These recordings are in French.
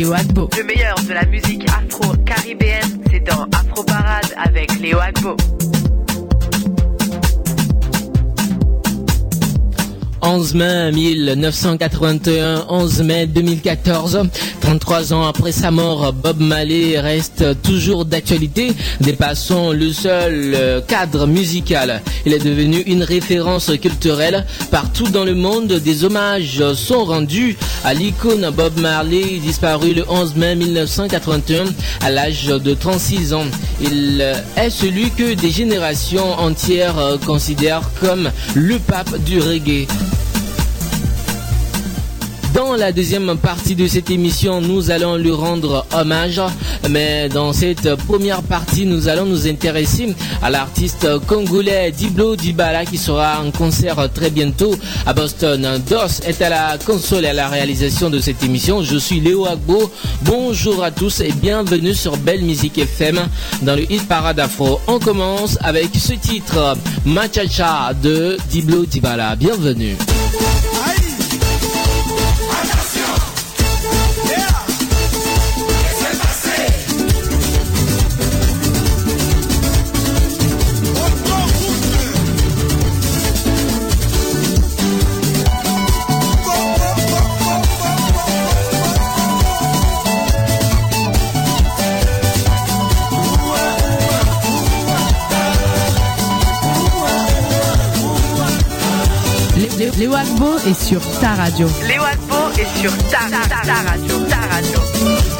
Léo Agbo. Le meilleur de la musique afro-caribéenne, c'est dans Afro Parade avec Léo Agbo. 11 mai 1981, 11 mai 2014, 33 ans après sa mort, Bob Marley reste toujours d'actualité, dépassant le seul euh, cadre musical. Il est devenu une référence culturelle partout dans le monde. Des hommages sont rendus à l'icône Bob Marley, disparu le 11 mai 1981 à l'âge de 36 ans. Il est celui que des générations entières euh, considèrent comme le pape du reggae. Dans la deuxième partie de cette émission, nous allons lui rendre hommage. Mais dans cette première partie, nous allons nous intéresser à l'artiste congolais Diblo Dibala qui sera en concert très bientôt à Boston. DOS est à la console et à la réalisation de cette émission. Je suis Léo Agbo. Bonjour à tous et bienvenue sur Belle Musique FM dans le hit Parade Afro. On commence avec ce titre, Machacha de Diblo Dibala. Bienvenue. Sur ta radio. Léo Agbo est sur ta, ta, ta radio. Ta radio.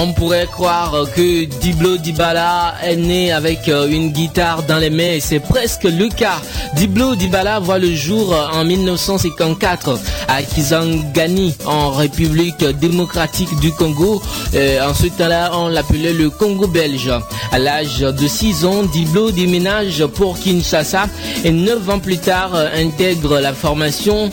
On pourrait croire que Diblo Dibala est né avec euh, une guitare dans les mains et c'est presque le cas. Diblo Dibala voit le jour en 1954 à Kisangani en République démocratique du Congo. en ce temps-là, on l'appelait le Congo belge. À l'âge de 6 ans, Diblo déménage pour Kinshasa et 9 ans plus tard intègre la formation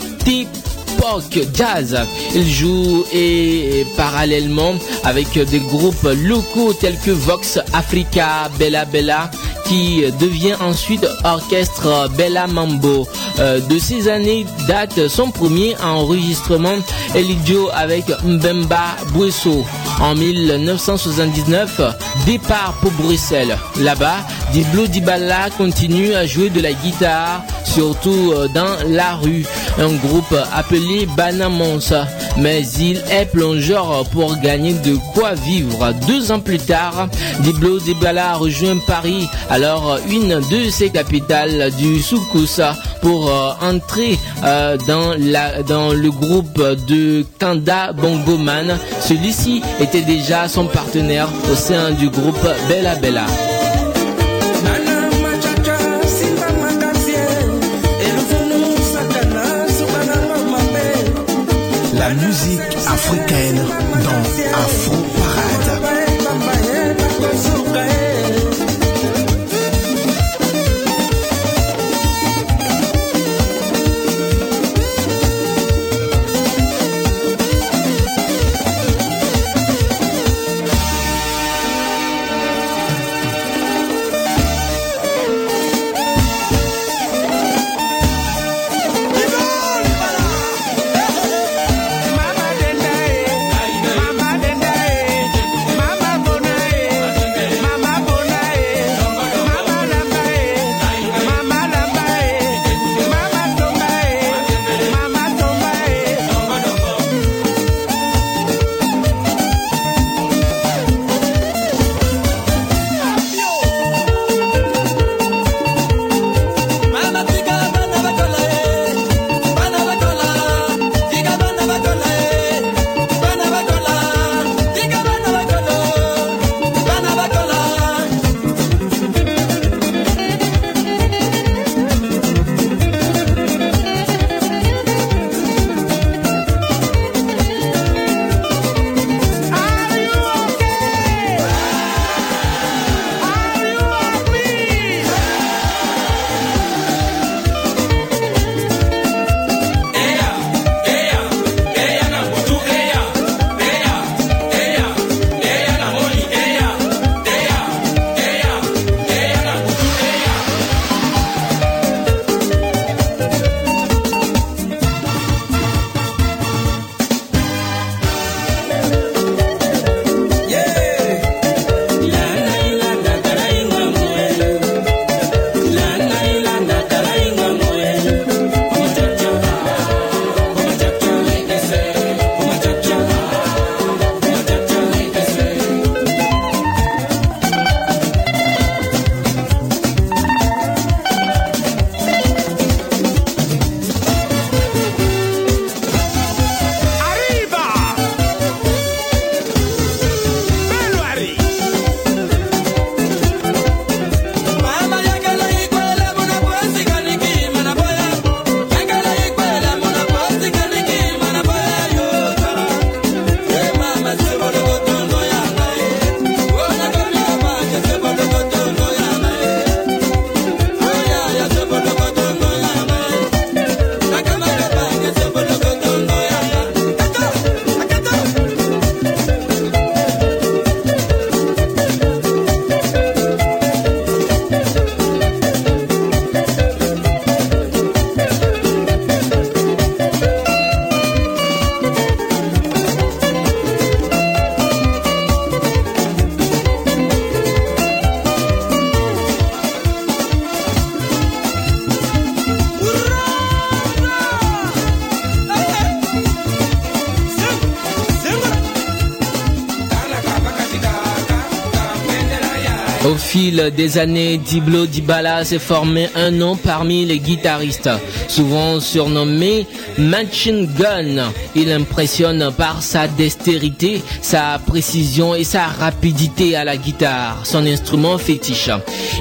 Jazz. Il joue et, parallèlement avec des groupes locaux tels que Vox Africa, Bella Bella, qui devient ensuite orchestre Bella Mambo. Euh, de ces années date son premier enregistrement Elidio avec Mbemba Bouesso. En 1979, départ pour Bruxelles. Là-bas, Diblo Dibala continue à jouer de la guitare, surtout euh, dans la rue. Un groupe appelé Banamonsa. Mais il est plongeur pour gagner de quoi vivre. Deux ans plus tard, Diblo Dibala rejoint Paris, alors une de ses capitales du Soukoussa, pour euh, entrer euh, dans, la, dans le groupe de Kanda Bongoman. Celui-ci était déjà son partenaire au sein du groupe Bella Bella. La musique africaine dans Afro Au des années, Diblo Dibala s'est formé un nom parmi les guitaristes, souvent surnommé Machine Gun. Il impressionne par sa dextérité, sa précision et sa rapidité à la guitare, son instrument fétiche.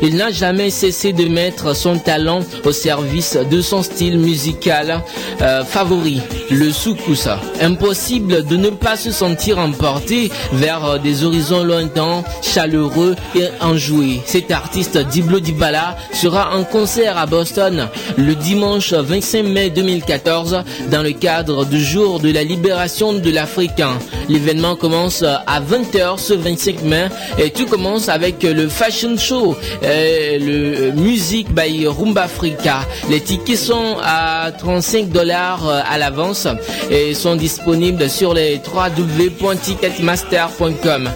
Il n'a jamais cessé de mettre son talent au service de son style musical euh, favori, le soukousa. Impossible de ne pas se sentir emporté vers des horizons lointains, chaleureux et enjoués. Cet artiste Diblo Dibala sera en concert à Boston le dimanche 25 mai 2014 dans le cadre du jour de la libération de l'Africain. L'événement commence à 20h ce 25 mai et tout commence avec le fashion show, euh, le music by Rumba Africa. Les tickets sont à 35 dollars à l'avance et sont disponibles sur les www.ticketmaster.com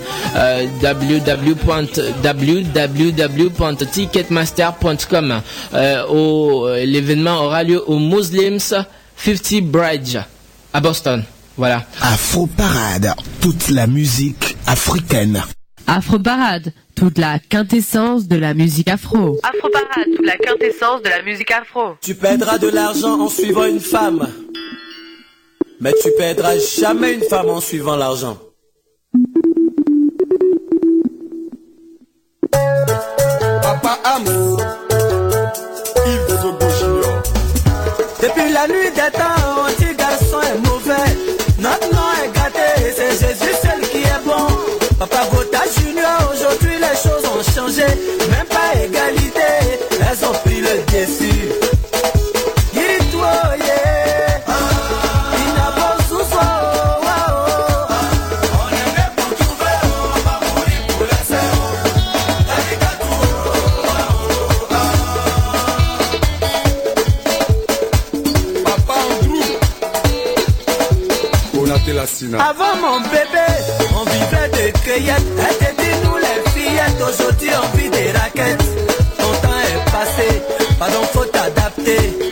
euh, euh, L'événement aura lieu au Muslims 50 Bridge à Boston. Voilà. Afro Parade, toute la musique africaine. Afro Parade, toute la quintessence de la musique afro. Afro Parade, toute la quintessence de la musique afro. Tu perdras de l'argent en suivant une femme. Mais tu perdras jamais une femme en suivant l'argent. Papa Am, Avant mon bébé, on vivait de cueillettes. Elle te dit nous les fillettes, aujourd'hui on vit des raquettes. Hey.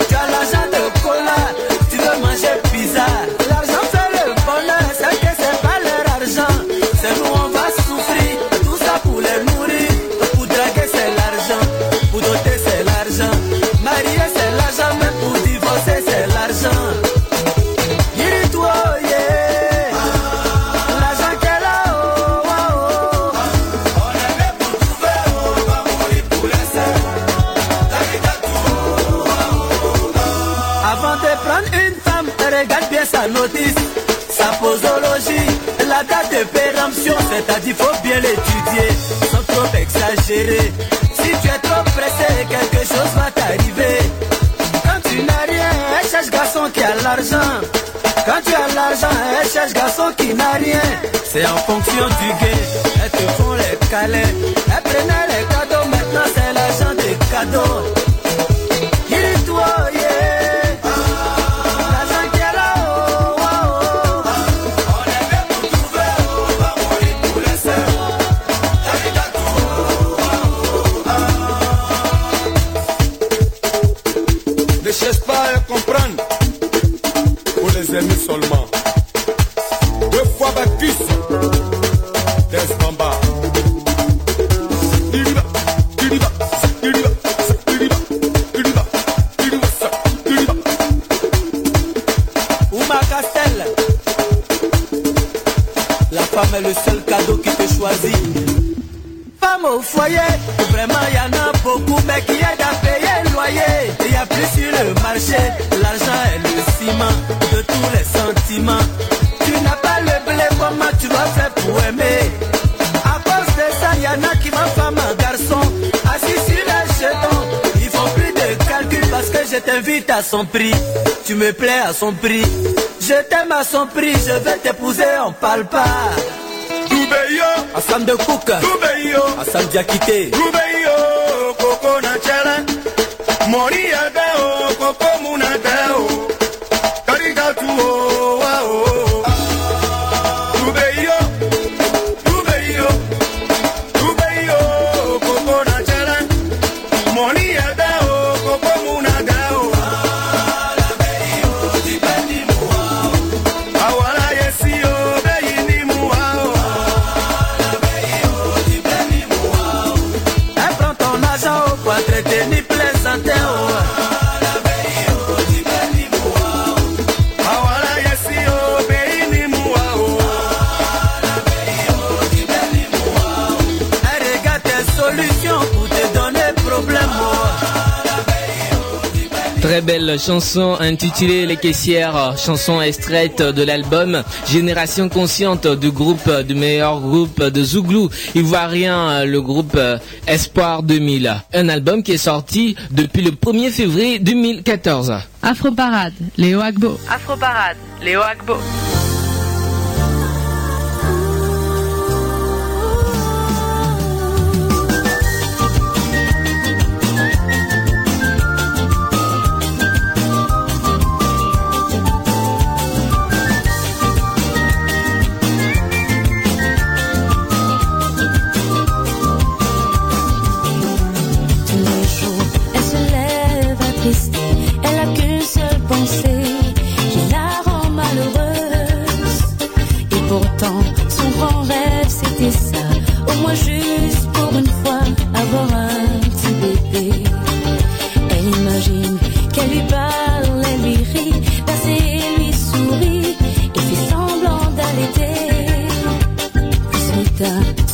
C'est-à-dire faut bien l'étudier, sans trop exagérer. Si tu es trop pressé, quelque chose va t'arriver. Quand tu n'as rien, elle cherche garçon qui a l'argent. Quand tu as l'argent, elle cherche garçon qui n'a rien. C'est en fonction du gain. Elles te font les câlins. Elles prenaient les cadeaux, maintenant c'est l'argent des cadeaux. À son prix. Tu me plais à son prix. Je t'aime à son prix, je vais t'épouser, on parle pas. Dubeyo, Assam de Cook, Dubeyo, Assam Diakité. Dubeyo, Coco Nachela. Mori Adeo, Coco chanson intitulée Les caissières, chanson extraite de l'album Génération consciente du groupe, du meilleur groupe de Zouglou ivoirien, le groupe Espoir 2000. Un album qui est sorti depuis le 1er février 2014. Afro Parade, Léo Agbo. Afro Parade, Léo Agbo. The.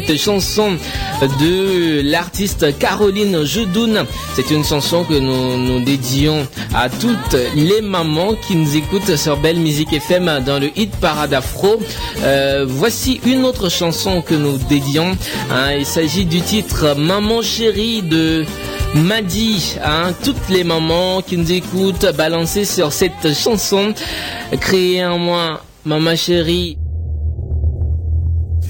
Cette chanson de l'artiste Caroline Judoun. C'est une chanson que nous nous dédions à toutes les mamans qui nous écoutent sur Belle Musique FM dans le hit Parade Afro. Euh, voici une autre chanson que nous dédions. Hein. il s'agit du titre Maman chérie de Madi, hein, toutes les mamans qui nous écoutent, balancer sur cette chanson, créée en moi, Maman chérie.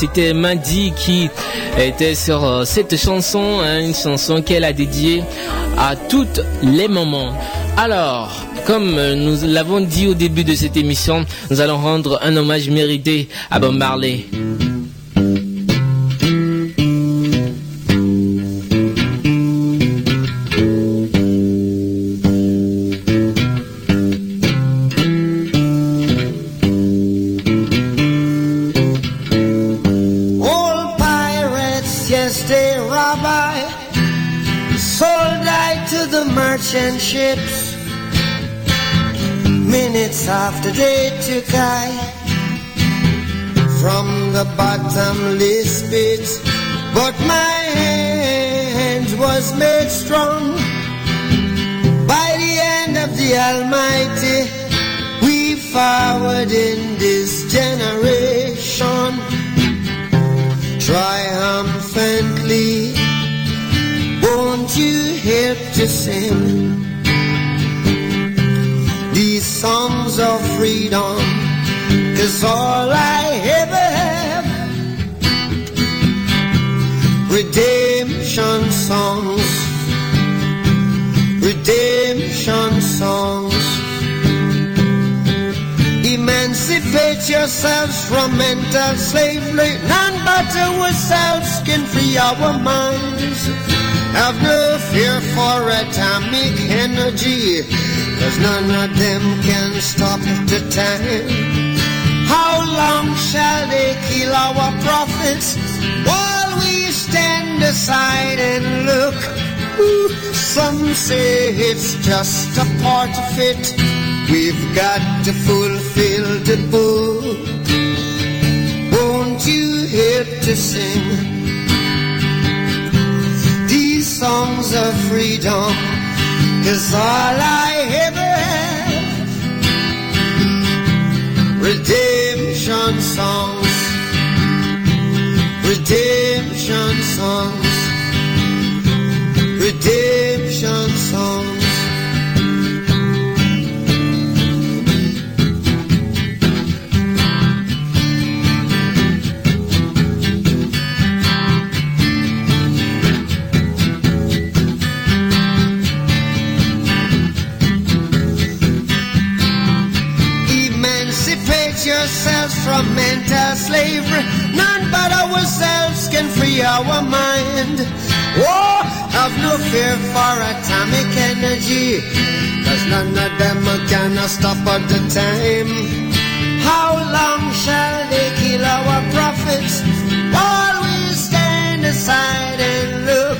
C'était Mandy qui était sur euh, cette chanson, hein, une chanson qu'elle a dédiée à toutes les moments. Alors, comme nous l'avons dit au début de cette émission, nous allons rendre un hommage mérité à Bob Marley. The Almighty. We forward in this generation triumphantly. Won't you help to sing these songs of freedom? Cause all I ever have, redemption songs, redemption songs. Emancipate yourselves from mental slavery. None but ourselves can free our minds. Have no fear for atomic energy, cause none of them can stop the time. How long shall they kill our prophets while we stand aside and look? Some say it's just a part of it. We've got to fulfill the book. Won't you help to sing these songs of freedom? Cause all I ever have, redemption songs, redemption songs, redemption songs. Emancipate yourselves from mental slavery. None but ourselves can free our mind. Oh, have no fear for atomic energy. Cause none of them can stop at the time. How long shall they kill our prophets while we stand aside and look?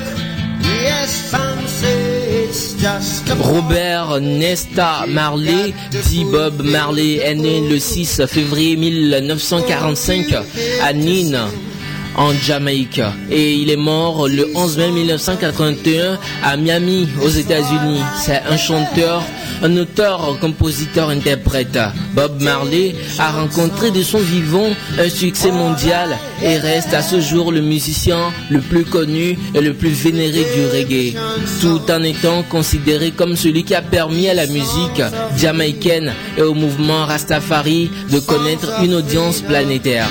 Yes, some say it's just a Robert Nesta Marley, dit Bob Marley, est né le 6 février 1945 à Nîmes, en Jamaïque. Et il est mort le 11 mai 1981 à Miami, aux États-Unis. C'est un chanteur, un auteur, compositeur, interprète. Bob Marley a rencontré de son vivant un succès mondial et reste à ce jour le musicien le plus connu et le plus vénéré du reggae, tout en étant considéré comme celui qui a permis à la musique jamaïcaine et au mouvement Rastafari de connaître une audience planétaire.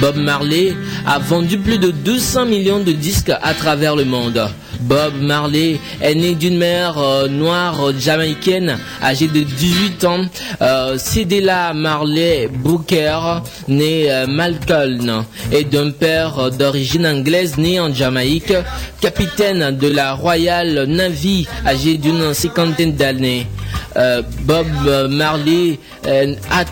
Bob Marley a vendu plus de 200 millions de disques à travers le monde. Bob Marley est né d'une mère euh, noire euh, jamaïcaine âgée de 18 ans. Euh, Marley Booker, né euh, Malcolm, et d'un père d'origine anglaise né en Jamaïque, capitaine de la Royal Navy âgé d'une cinquantaine d'années. Bob Marley a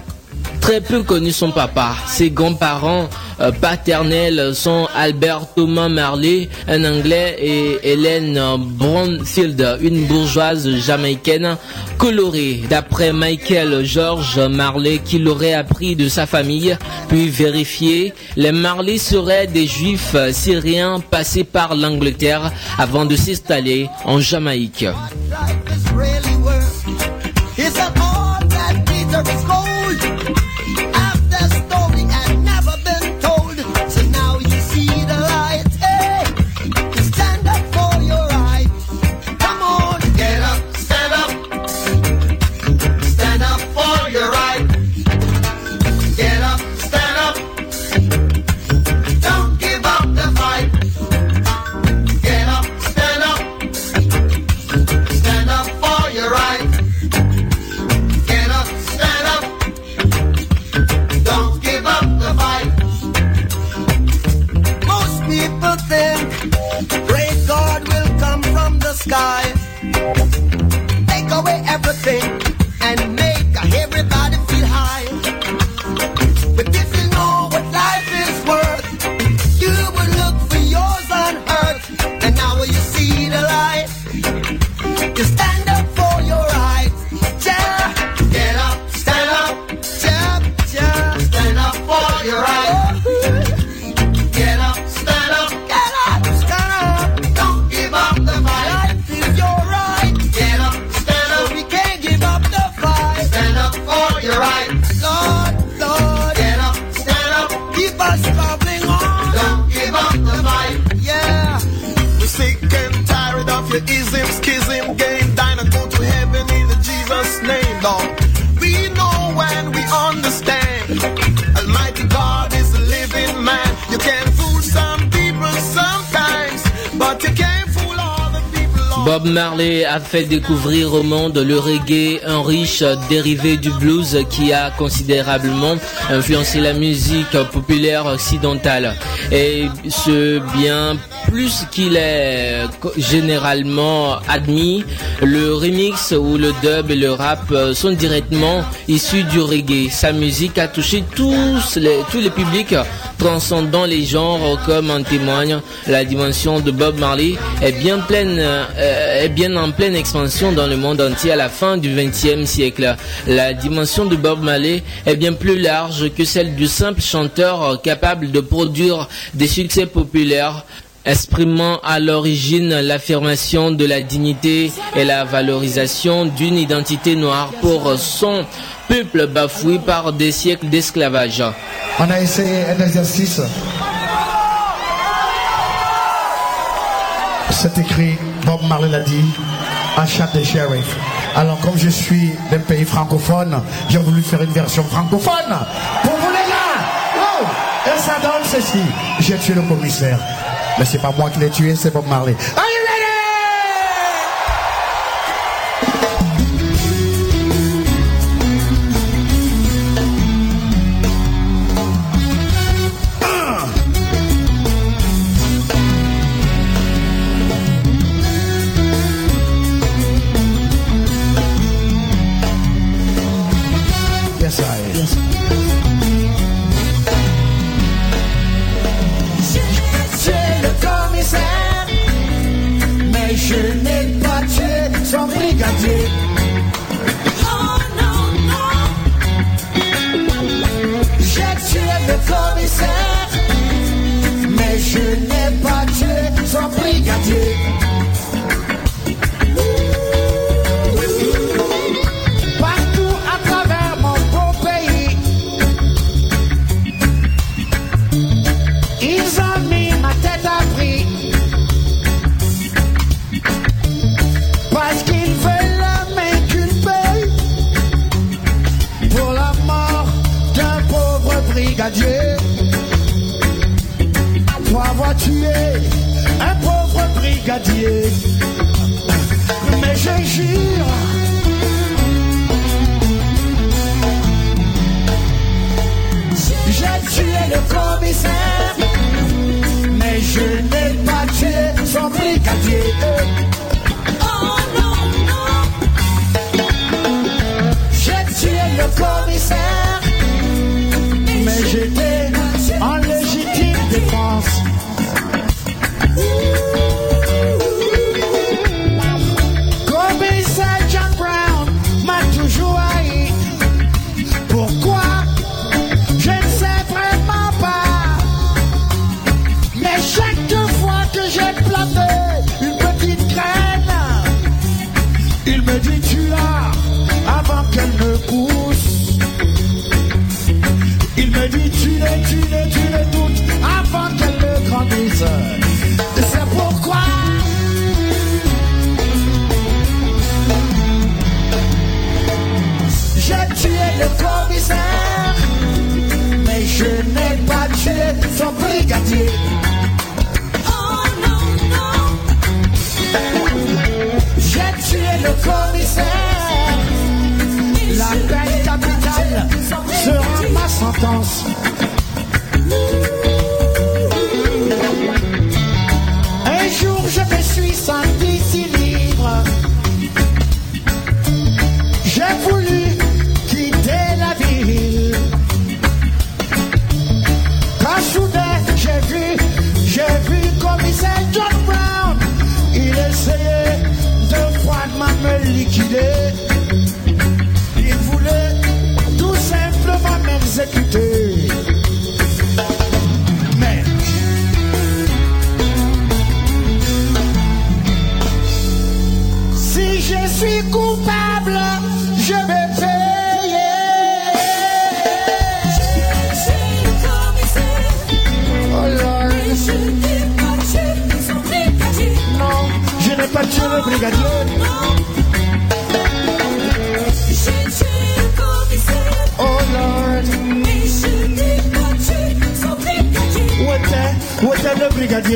très peu connu son papa. Ses grands-parents euh, paternels sont Albert Thomas Marley, un Anglais, et Hélène Brownfield, une bourgeoise jamaïcaine colorée. D'après Michael George Marley, qui l'aurait appris de sa famille, puis vérifié, les Marley seraient des juifs syriens passés par l'Angleterre avant de s'installer en Jamaïque. Découvrir au monde le reggae, un riche dérivé du blues qui a considérablement influencé la musique populaire occidentale. Et ce bien plus qu'il est généralement admis, le remix ou le dub et le rap sont directement issus du reggae. Sa musique a touché tous les, tous les publics transcendant les genres comme en témoigne la dimension de Bob Marley est bien pleine euh, est bien en pleine expansion dans le monde entier à la fin du XXe siècle. La dimension de Bob Marley est bien plus large que celle du simple chanteur capable de produire des succès populaires exprimant à l'origine l'affirmation de la dignité et la valorisation d'une identité noire pour son peuple bafoué par des siècles d'esclavage. On a essayé un exercice. C'est écrit, Bob Marley l'a dit, un chat de sheriff. Alors comme je suis d'un pays francophone, j'ai voulu faire une version francophone. Pour vous les gars oh Et ça donne ceci. J'ai tué le commissaire. Mais c'est pas moi qui l'ai tué, c'est Bob Marley.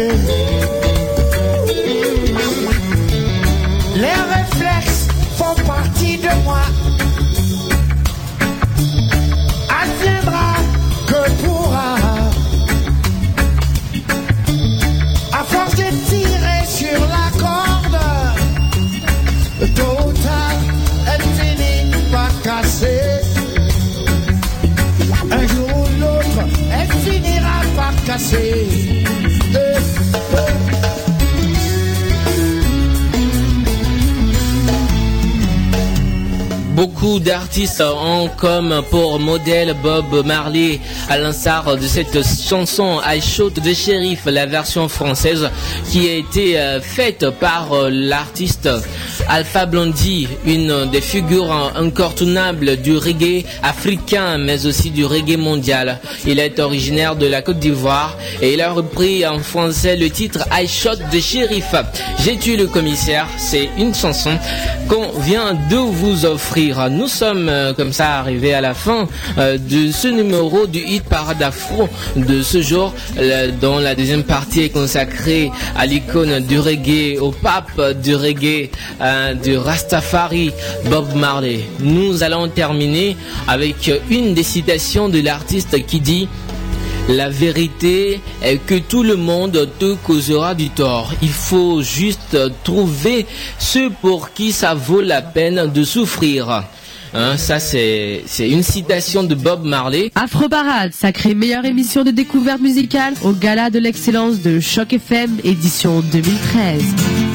Les réflexes font partie de moi. Adviendra que pourra. À force de tirer sur la corde, tôt ou tard, elle finit par casser. Un jour ou l'autre, elle finira par casser. Beaucoup d'artistes ont comme pour modèle Bob Marley, à l'instar de cette chanson I Shot de Sheriff, la version française qui a été euh, faite par euh, l'artiste Alpha Blondie, une des figures incontournables du reggae africain, mais aussi du reggae mondial. Il est originaire de la Côte d'Ivoire et il a repris en français le titre I Shot de Sheriff. J'ai tué le commissaire, c'est une chanson qu'on vient de vous offrir. Nous sommes euh, comme ça arrivés à la fin euh, de ce numéro du Hit Parade Afro de ce jour, dont la deuxième partie est consacrée à l'icône du reggae, au pape du reggae, du Rastafari, Bob Marley. Nous allons terminer avec une des citations de l'artiste qui dit la vérité est que tout le monde te causera du tort. Il faut juste trouver ceux pour qui ça vaut la peine de souffrir. Hein, ça c'est c'est une citation de Bob Marley. Afro Parade, sacrée meilleure émission de découverte musicale au gala de l'excellence de Choc FM édition 2013.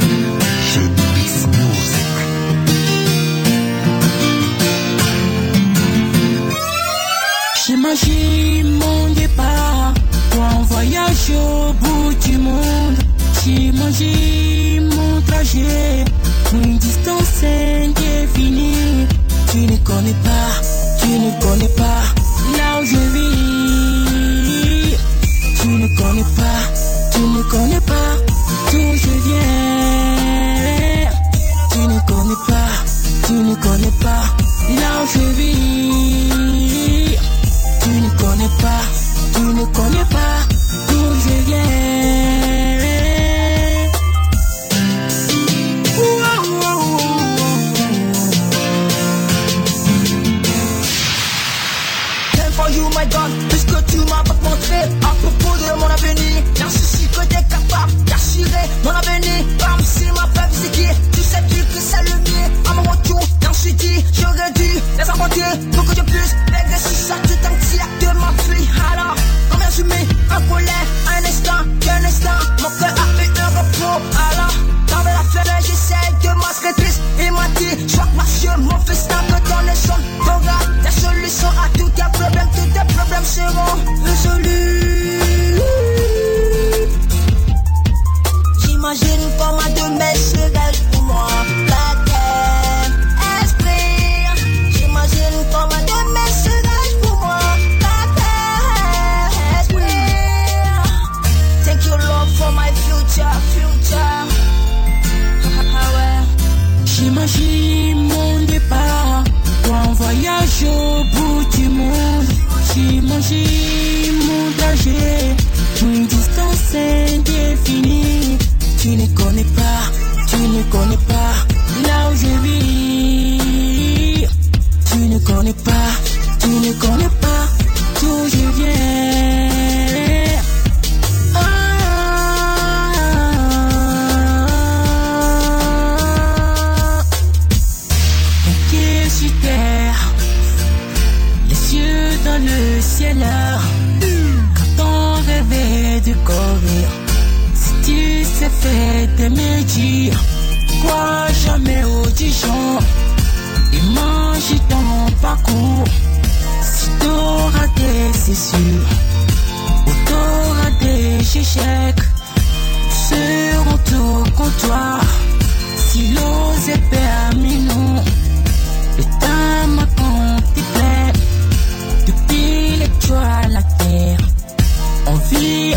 J'imagine mon départ pour un voyage au bout du monde. J'imagine mon trajet une distance indéfinie. Tu ne connais pas, tu ne connais pas là où je vis. Tu ne connais pas, tu ne connais pas d'où je viens. Tu ne connais pas, tu ne connais pas là où je vis. Tu ne connais pas, tu ne connais pas d'où je viens. Ouah, ouah, ouah, Time for you, my God, puisque tu m'as pas montré à propos de mon avenir. Suis sûr que t'es capable d'assurer mon avenir.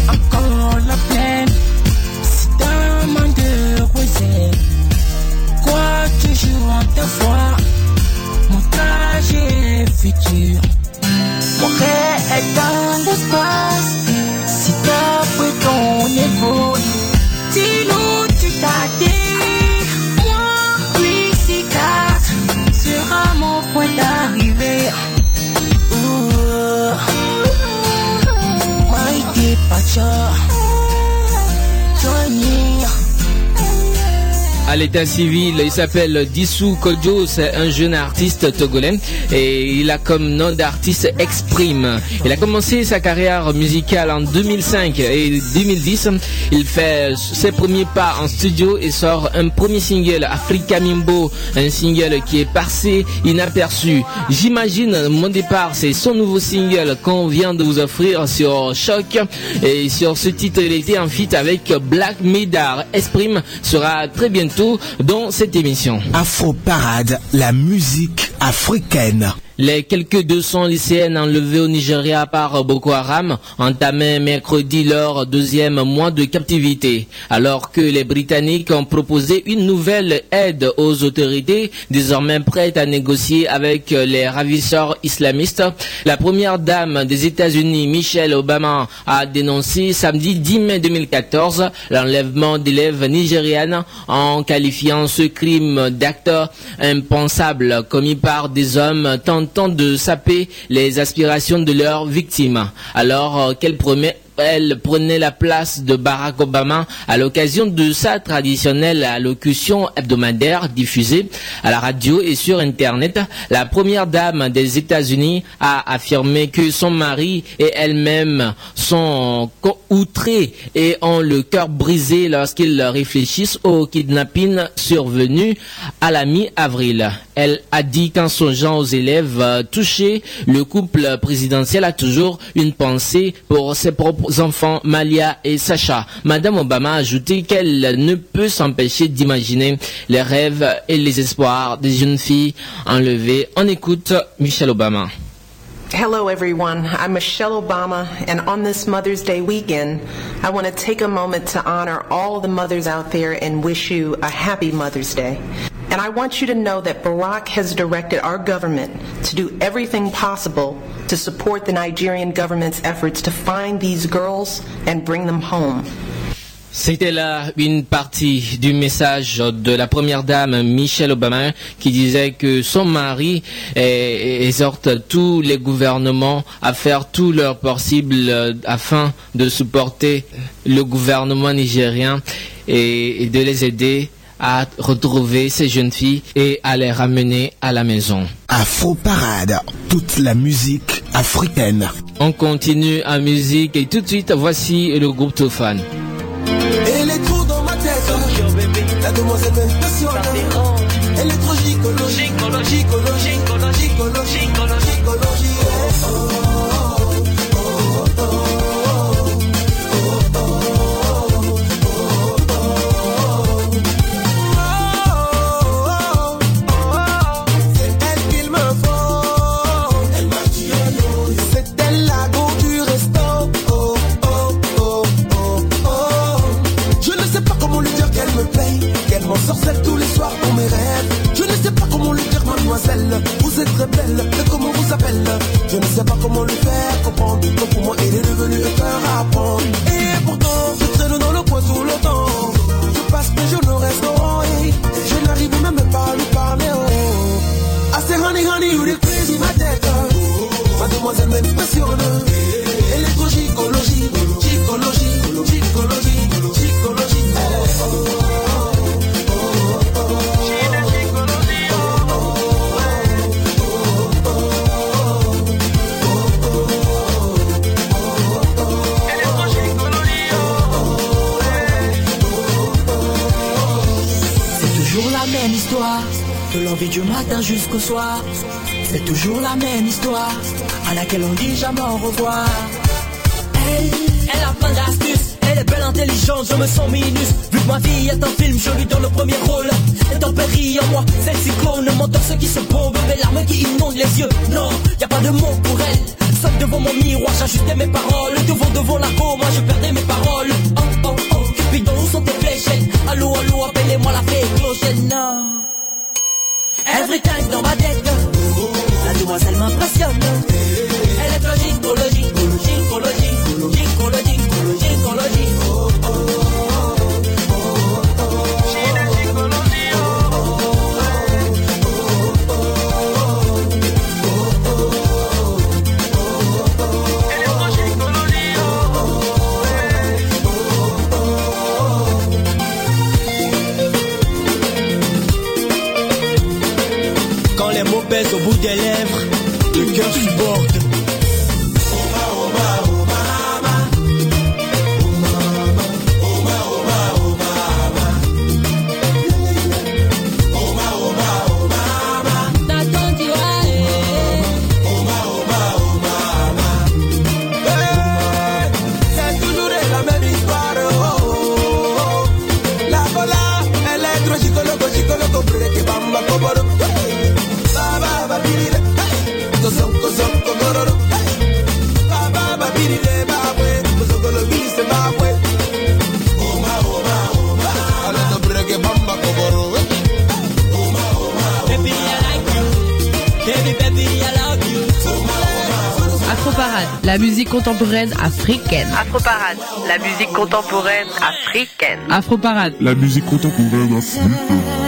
encore la peine. C'est un manque de poésie. Quoi toujours en ta foi, mon trajet futur. Mon rêve est dans l'espace. Acha. Tuanye l'état civil. Il s'appelle Dissou Kodjo, c'est un jeune artiste togolais et il a comme nom d'artiste Exprime. Il a commencé sa carrière musicale en 2005 et 2010. Il fait ses premiers pas en studio et sort un premier single, Africa Mimbo, un single qui est passé inaperçu. J'imagine mon départ, c'est son nouveau single qu'on vient de vous offrir sur Choc et sur ce titre il était en feat avec Black Medar. Exprime sera très bientôt dans cette émission. Afro Parade, la musique africaine. Les quelques 200 lycéennes enlevées au Nigeria par Boko Haram entamaient mercredi leur deuxième mois de captivité, alors que les Britanniques ont proposé une nouvelle aide aux autorités, désormais prêtes à négocier avec les ravisseurs islamistes. La première dame des États-Unis, Michelle Obama, a dénoncé samedi 10 mai 2014 l'enlèvement d'élèves nigérianes en qualifiant ce crime d'acte impensable commis par des hommes tentant de saper les aspirations de leurs victimes. Alors euh, qu'elle promet elle prenait la place de Barack Obama à l'occasion de sa traditionnelle allocution hebdomadaire diffusée à la radio et sur Internet. La première dame des États-Unis a affirmé que son mari et elle-même sont outrés et ont le cœur brisé lorsqu'ils réfléchissent au kidnapping survenu à la mi-avril. Elle a dit qu'en songeant aux élèves touchés, le couple présidentiel a toujours une pensée pour ses propres enfants Malia et Sacha. Madame Obama a ajouté qu'elle ne peut s'empêcher d'imaginer les rêves et les espoirs des jeunes filles enlevées. On écoute Michelle Obama. Hello, everyone. I'm Michelle Obama, and on this Mother's Day weekend, I want to take a moment to honor all the mothers out there and wish you a happy Mother's Day. And I want you to know that Barack has directed our government to do everything possible to support the Nigerian government's efforts to find these girls and bring them home. C'était là une partie du message de la première dame Michelle Obama qui disait que son mari exhorte tous les gouvernements à faire tout leur possible euh, afin de supporter le gouvernement nigérien et, et de les aider à retrouver ces jeunes filles et à les ramener à la maison. Afro Parade, toute la musique africaine. On continue en musique et tout de suite voici le groupe Tofan. Qu'elle toujours la même histoire, à laquelle on dit jamais au revoir. Elle, elle a plein d'astuces, elle est belle, intelligente, je me sens minus. Vu que ma vie est un film, je lui donne le premier rôle. Intempérie en moi, c'est le cyclone, mon ce qui se bombe, mes larmes qui inondent les yeux. Non, y a pas de mots pour elle. Seul devant mon miroir, j'ajustais mes paroles. Devant, devant la go, moi je perdais mes paroles. Oh, oh, oh, Cupidon, où sont tes fléchettes? Allô, allô, appelez-moi la fée clochette, non. Every dans ma tête, demoiselle m'impressionne. Elle est gicologie. Oh. contemporaine africaine. Afroparade, la musique contemporaine africaine. Afro Parade, la musique contemporaine africaine.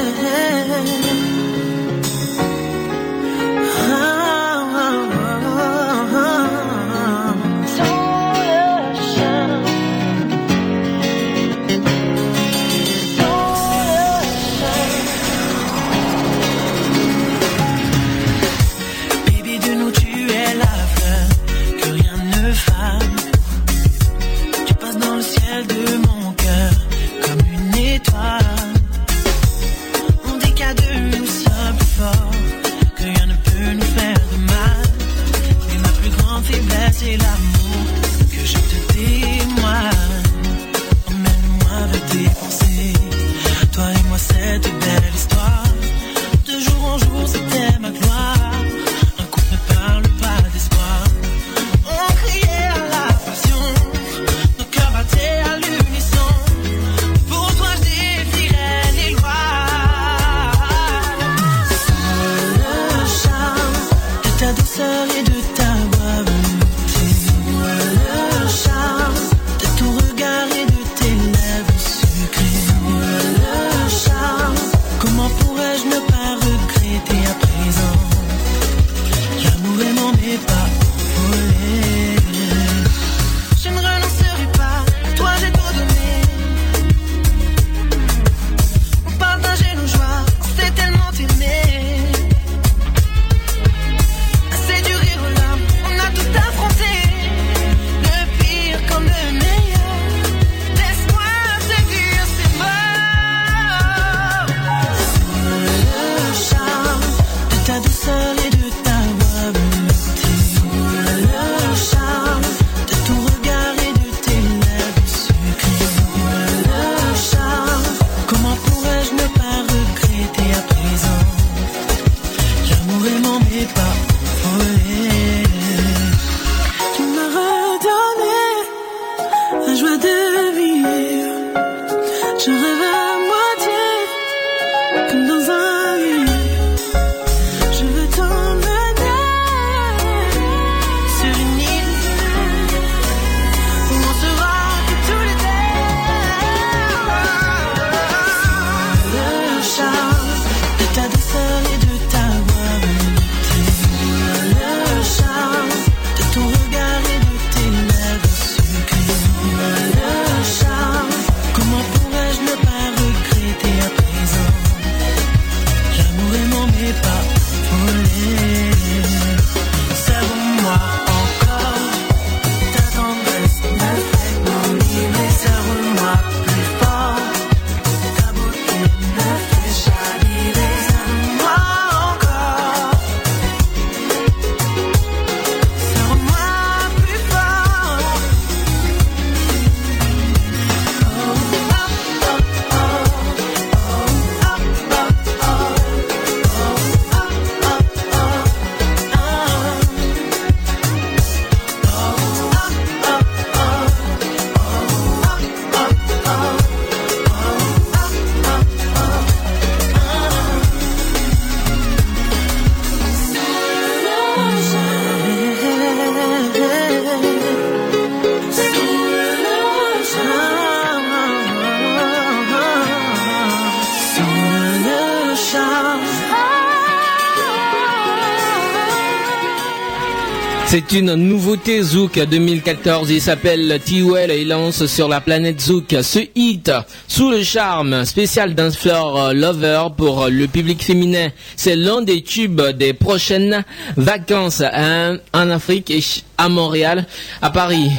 C'est une nouveauté Zouk 2014. Il s'appelle T-Well et il lance sur la planète Zouk ce hit sous le charme spécial Dance Floor Lover pour le public féminin. C'est l'un des tubes des prochaines vacances hein, en Afrique et à Montréal, à Paris.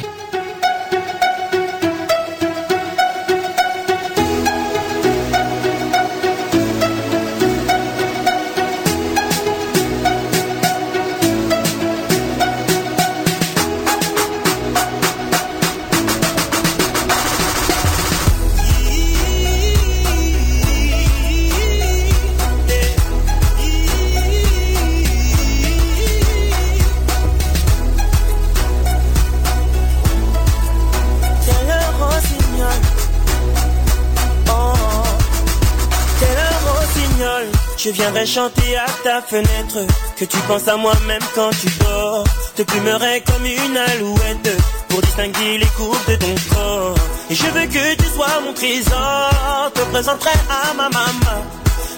Viendrai chanter à ta fenêtre Que tu penses à moi même quand tu dors Te plumerai comme une alouette Pour distinguer les courbes de ton corps Et je veux que tu sois mon trésor Te présenterai à ma maman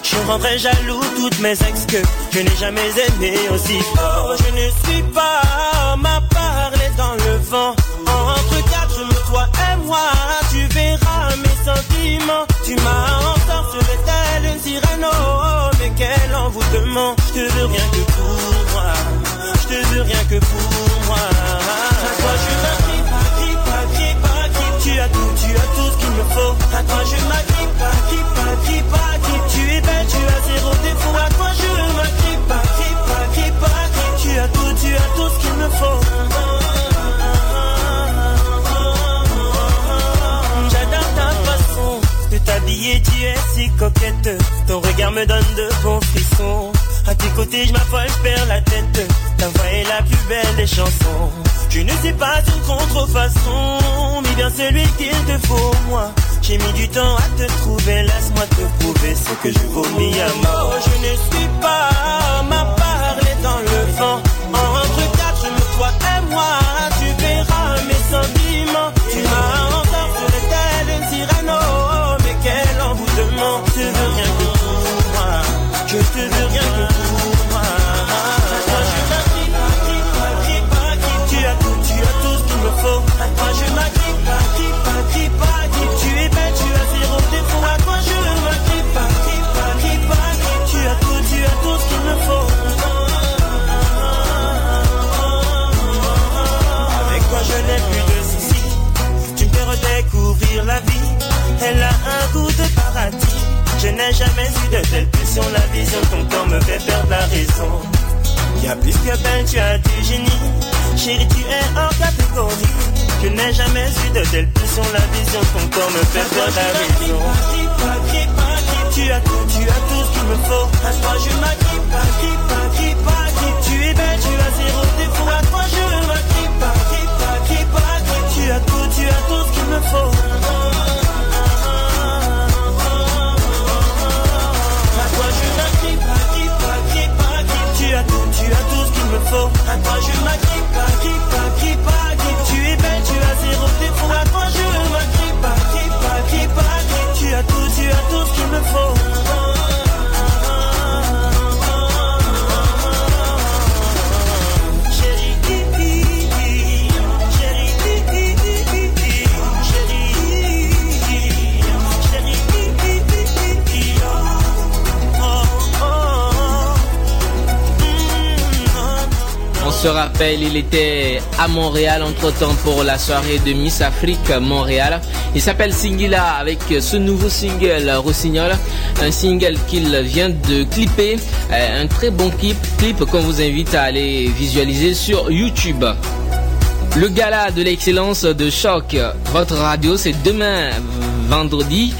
je rendrai jaloux toutes mes ex que je n'ai jamais aimé aussi fort. Je ne suis pas ma parler dans le vent. Entre quatre, toi et moi, tu verras mes sentiments. Tu m'as Je te veux rien que pour moi, je te veux rien que pour moi. À toi je m'agrippe, agrippe, agrippe, agrippe. Tu as tout, tu as tout ce qu'il me faut. À toi je m'agrippe, agrippe, agrippe, agrippe. Tu es belle, tu as zéro défaut. À toi je m'agrippe, agrippe, agrippe, agrippe. Tu as tout, tu as tout ce qu'il me faut. t'habiller, tu es si coquette. Ton regard me donne de bons frissons. À tes côtés, je m'affole, je perds la tête. Ta voix est la plus belle des chansons. Je ne sais pas une contrefaçon, mais bien celui qu'il te faut, moi. J'ai mis du temps à te trouver, laisse-moi te prouver ce que je vomis à mort. Je ne suis pas ma jamais eu de telle pression. La vision de ton corps me fait perdre la raison. Y'a plus que belle, tu as du génie. Chérie, tu es en catégorie. Je n'ai jamais eu de telle pression. La vision de ton corps me fait perdre la raison. Tu as tout, tu as tout ce qu'il me faut. À toi, je m'agrippe, agrippe, agrippe, agrippe. Tu es belle, tu as zéro défaut. À toi, je m'agrippe, agrippe, agrippe, agrippe. Tu as tout, tu as tout ce qu'il me faut. Faut. À toi, je m'agrippe, agrippe, agrippe, se rappelle, il était à Montréal entre-temps pour la soirée de Miss Afrique Montréal. Il s'appelle Singila avec ce nouveau single Rossignol, un single qu'il vient de clipper, euh, un très bon clip, clip qu'on vous invite à aller visualiser sur YouTube. Le gala de l'excellence de Choc, votre radio, c'est demain vendredi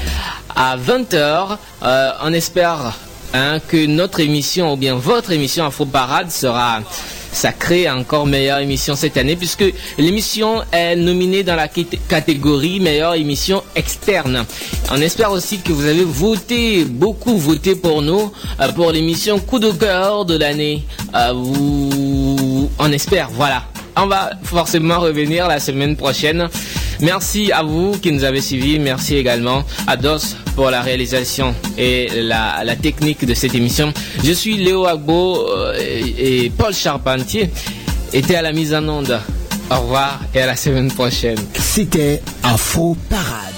à 20h. Euh, on espère hein, que notre émission, ou bien votre émission Afro Parade sera sacrée, encore meilleure émission cette année, puisque l'émission est nominée dans la cat- catégorie meilleure émission externe. On espère aussi que vous avez voté, beaucoup voté pour nous, euh, pour l'émission coup de cœur de l'année. Euh, on espère, voilà. On va forcément revenir la semaine prochaine. Merci à vous qui nous avez suivis. Merci également à DOS pour la réalisation et la, technique de cette émission. Je suis Léo Agbo euh, et, et Paul Charpentier. était à la mise en onde. Au revoir et à la semaine prochaine. C'était Afro Parade.